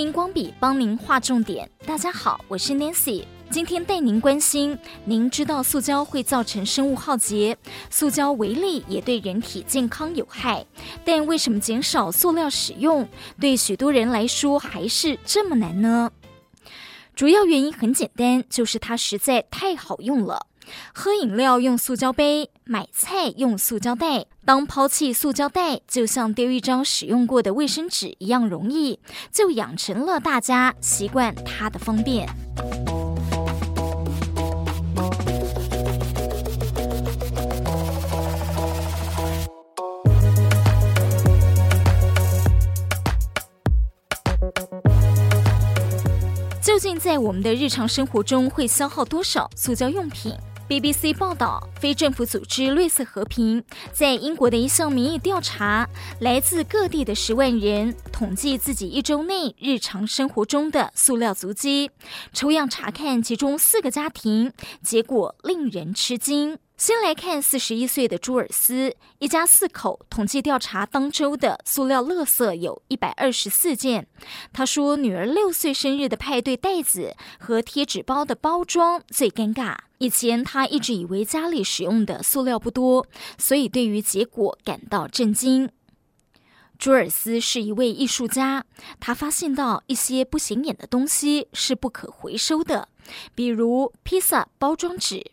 荧光笔帮您画重点。大家好，我是 Nancy，今天带您关心。您知道塑胶会造成生物浩劫，塑胶微粒也对人体健康有害。但为什么减少塑料使用，对许多人来说还是这么难呢？主要原因很简单，就是它实在太好用了。喝饮料用塑胶杯，买菜用塑胶袋。当抛弃塑胶袋就像丢一张使用过的卫生纸一样容易，就养成了大家习惯它的方便。究竟在我们的日常生活中会消耗多少塑胶用品？BBC 报道，非政府组织绿色和平在英国的一项民意调查，来自各地的十万人统计自己一周内日常生活中的塑料足迹，抽样查看其中四个家庭，结果令人吃惊。先来看四十一岁的朱尔斯，一家四口统计调查当周的塑料垃圾有一百二十四件。他说，女儿六岁生日的派对袋子和贴纸包的包装最尴尬。以前他一直以为家里使用的塑料不多，所以对于结果感到震惊。朱尔斯是一位艺术家，他发现到一些不显眼的东西是不可回收的，比如披萨包装纸。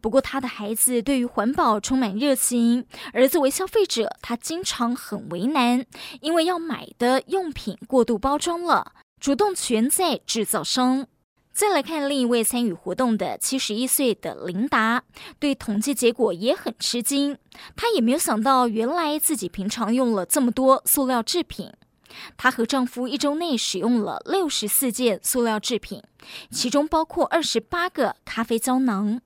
不过，他的孩子对于环保充满热情，而作为消费者，他经常很为难，因为要买的用品过度包装了，主动权在制造商。再来看另一位参与活动的七十一岁的琳达，对统计结果也很吃惊，她也没有想到，原来自己平常用了这么多塑料制品。她和丈夫一周内使用了六十四件塑料制品，其中包括二十八个咖啡胶囊。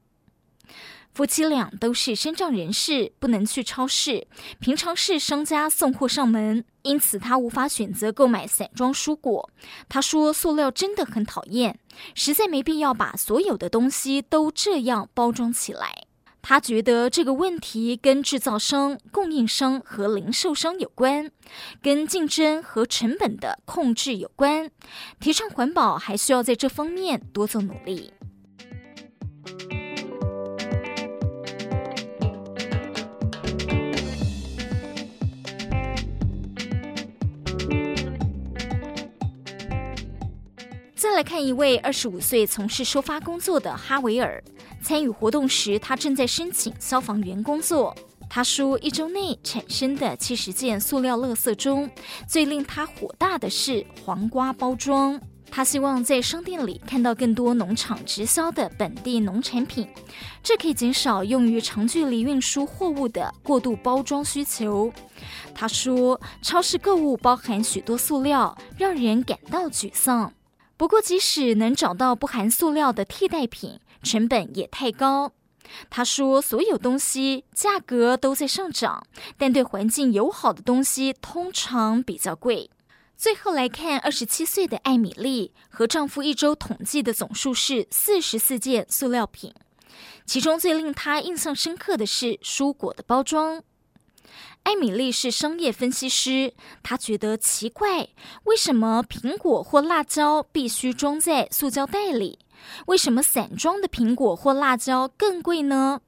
夫妻俩都是身障人士，不能去超市。平常是商家送货上门，因此他无法选择购买散装蔬果。他说：“塑料真的很讨厌，实在没必要把所有的东西都这样包装起来。”他觉得这个问题跟制造商、供应商和零售商有关，跟竞争和成本的控制有关。提倡环保，还需要在这方面多做努力。再来看一位二十五岁从事收发工作的哈维尔，参与活动时，他正在申请消防员工作。他说，一周内产生的七十件塑料垃圾中，最令他火大的是黄瓜包装。他希望在商店里看到更多农场直销的本地农产品，这可以减少用于长距离运输货物的过度包装需求。他说，超市购物包含许多塑料，让人感到沮丧。不过，即使能找到不含塑料的替代品，成本也太高。他说，所有东西价格都在上涨，但对环境友好的东西通常比较贵。最后来看，二十七岁的艾米丽和丈夫一周统计的总数是四十四件塑料品，其中最令她印象深刻的是蔬果的包装。艾米丽是商业分析师，她觉得奇怪，为什么苹果或辣椒必须装在塑胶袋里？为什么散装的苹果或辣椒更贵呢？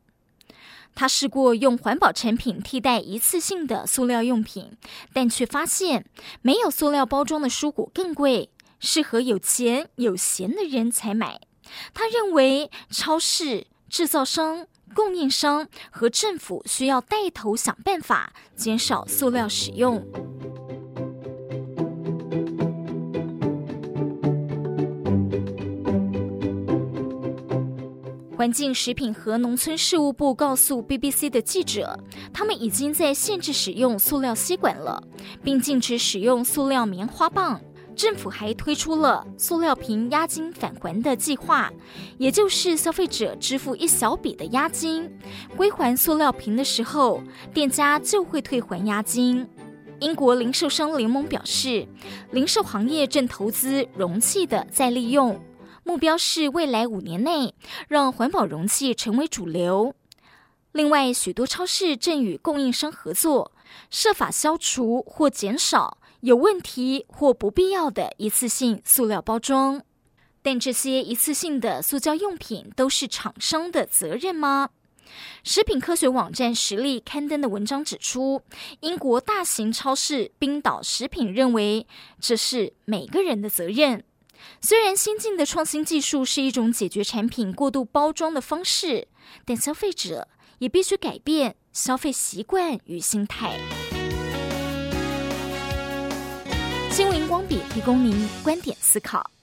她试过用环保产品替代一次性的塑料用品，但却发现没有塑料包装的蔬果更贵，适合有钱有闲的人才买。她认为超市、制造商。供应商和政府需要带头想办法减少塑料使用。环境、食品和农村事务部告诉 BBC 的记者，他们已经在限制使用塑料吸管了，并禁止使用塑料棉花棒。政府还推出了塑料瓶押金返还的计划，也就是消费者支付一小笔的押金，归还塑料瓶的时候，店家就会退还押金。英国零售商联盟表示，零售行业正投资容器的再利用，目标是未来五年内让环保容器成为主流。另外，许多超市正与供应商合作，设法消除或减少。有问题或不必要的一次性塑料包装。但这些一次性的塑胶用品都是厂商的责任吗？食品科学网站实力刊登的文章指出，英国大型超市冰岛食品认为这是每个人的责任。虽然先进的创新技术是一种解决产品过度包装的方式，但消费者也必须改变消费习惯与心态。心灵光笔提供您观点思考。